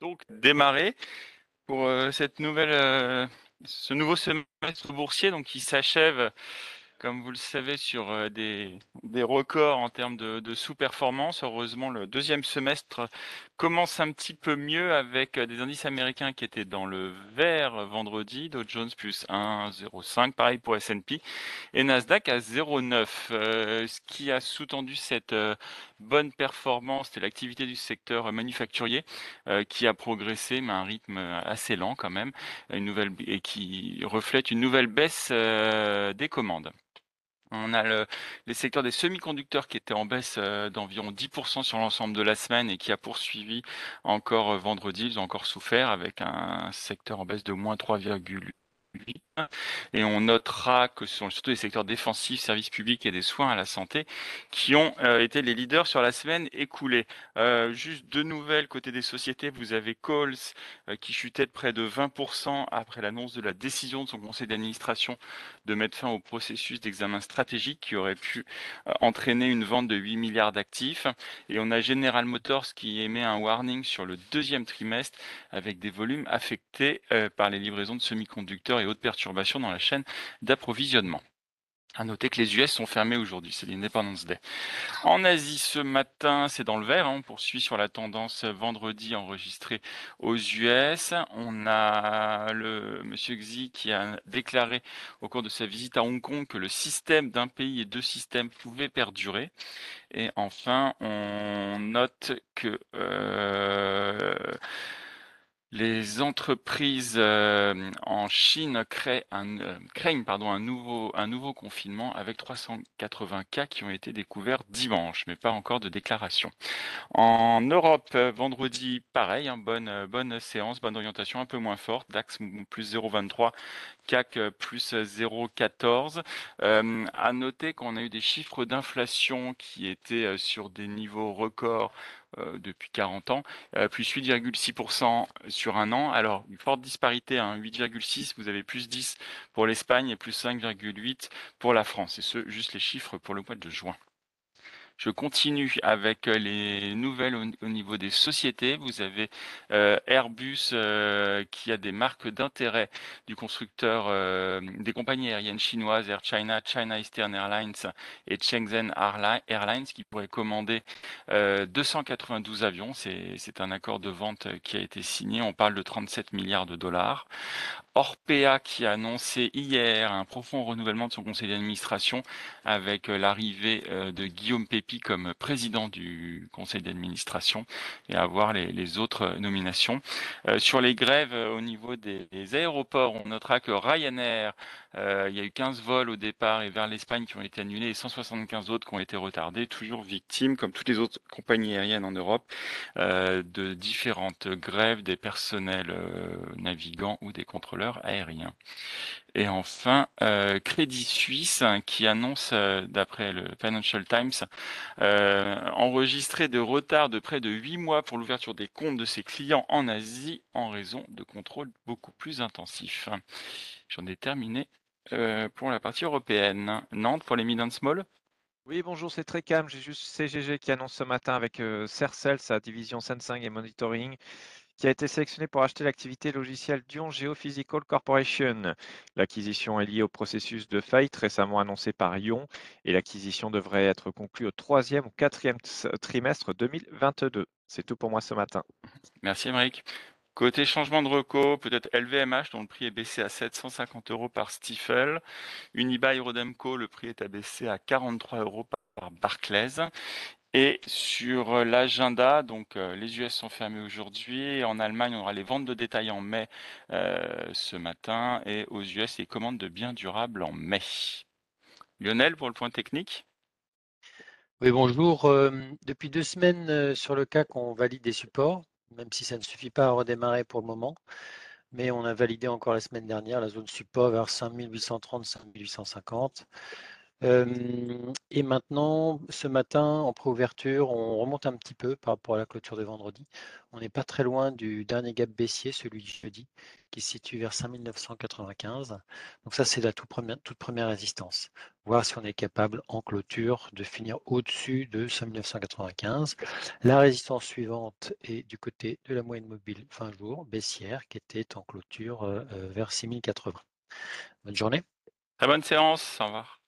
donc démarrer pour cette nouvelle, ce nouveau semestre boursier. Donc qui s'achève comme vous le savez, sur des, des records en termes de, sous-performance. Heureusement, le deuxième semestre commence un petit peu mieux avec des indices américains qui étaient dans le vert vendredi, Dow Jones plus 1,05, pareil pour S&P, et Nasdaq à 0,9. ce qui a sous-tendu cette bonne performance, c'est l'activité du secteur manufacturier qui a progressé, mais à un rythme assez lent quand même, et qui reflète une nouvelle baisse des commandes. On a le, les secteurs des semi-conducteurs qui étaient en baisse euh, d'environ 10% sur l'ensemble de la semaine et qui a poursuivi encore euh, vendredi. Ils ont encore souffert avec un secteur en baisse de moins 3,8 et on notera que ce sont surtout les secteurs défensifs, services publics et des soins à la santé qui ont euh, été les leaders sur la semaine écoulée. Euh, juste deux nouvelles côté des sociétés. Vous avez Coles euh, qui chutait de près de 20% après l'annonce de la décision de son conseil d'administration de mettre fin au processus d'examen stratégique qui aurait pu entraîner une vente de 8 milliards d'actifs. Et on a General Motors qui émet un warning sur le deuxième trimestre avec des volumes affectés par les livraisons de semi-conducteurs et autres perturbations dans la chaîne d'approvisionnement. À noter que les US sont fermés aujourd'hui, c'est l'Independence Day. En Asie, ce matin, c'est dans le vert. Hein, on poursuit sur la tendance vendredi enregistrée aux US. On a le monsieur Xi qui a déclaré au cours de sa visite à Hong Kong que le système d'un pays et deux systèmes pouvait perdurer. Et enfin, on note que euh, les entreprises euh, en Chine créent un, euh, craignent un, nouveau, confinement avec 380 cas qui ont été découverts dimanche, mais pas encore de déclaration. En Europe, euh, vendredi, pareil, hein, bonne, séance, bonne orientation, un peu moins forte. DAX plus 0,23, CAC plus 0,14. à noter qu'on a eu des chiffres d'inflation qui étaient sur des niveaux records euh, depuis 40 ans, euh, plus 8,6% sur un an. Alors, une forte disparité, hein, 8,6, vous avez plus 10 pour l'Espagne et plus 5,8 pour la France. Et ce, juste les chiffres pour le mois de juin. Je continue avec euh, les nouvelles au, niveau des sociétés. Vous avez euh, Airbus euh, qui a des marques d'intérêt du constructeur des compagnies aériennes chinoises Air China, China Eastern Airlines et Shenzhen Airlines qui pourraient commander 292 avions. C'est un accord de vente qui a été signé. On parle de 37 milliards de dollars. Orpea qui a annoncé hier un profond renouvellement de son conseil d'administration avec l'arrivée de Guillaume Pépi comme président du conseil d'administration et à voir les, autres nominations. Euh, sur les grèves euh, au niveau des, aéroports, on notera que Ryanair, euh, il y a eu 15 vols au départ et vers l'Espagne qui ont été annulés et 175 autres qui ont été retardés, toujours victimes, comme toutes les autres compagnies aériennes en Europe, de différentes grèves des personnels navigants ou des contrôleurs aériens. Et enfin, euh, Crédit Suisse qui annonce, euh, d'après le Financial Times, euh, enregistrer de retard de près de 8 mois pour l'ouverture des comptes de ses clients en Asie en raison de contrôles beaucoup plus intensifs. J'en ai terminé pour la partie européenne. Nantes pour les mid small oui, bonjour, c'est très calme. J'ai juste CGG qui annonce ce matin avec Cercel, sa division Sensing et Monitoring, qui a été sélectionné pour acheter l'activité logicielle Dion Geophysical Corporation. L'acquisition est liée au processus de faillite récemment annoncé par Ion et l'acquisition devrait être conclue au troisième ou quatrième trimestre 2022. C'est tout pour moi ce matin. Merci Émeric. Côté changement de reco, peut-être LVMH, dont le prix est baissé à 750 euros par Stifel. Unibail Rodemco, le prix est abaissé à 43 euros par Barclays. Et sur l'agenda, donc euh, les US sont fermés aujourd'hui. En Allemagne, on aura les ventes de détail en mai euh, ce matin et aux US, les commandes de biens durables en mai. Lionel, pour le point technique Oui, bonjour. Euh, depuis deux semaines, sur le CAC, on valide des supports, même si ça ne suffit pas à redémarrer pour le moment. Mais on a validé encore la semaine dernière la zone support vers 5830, 5850. Et maintenant, ce matin, en préouverture, on remonte un petit peu par rapport à la clôture de vendredi. On n'est pas très loin du dernier gap baissier, celui du jeudi, qui se situe vers 5995. Donc ça, c'est la toute première, résistance. Voir si on est capable, en clôture, de finir au-dessus de 5995. La résistance suivante est du côté de la moyenne mobile fin jour, baissière, qui était en clôture vers 6080. Bonne journée. Très bonne séance. Au revoir.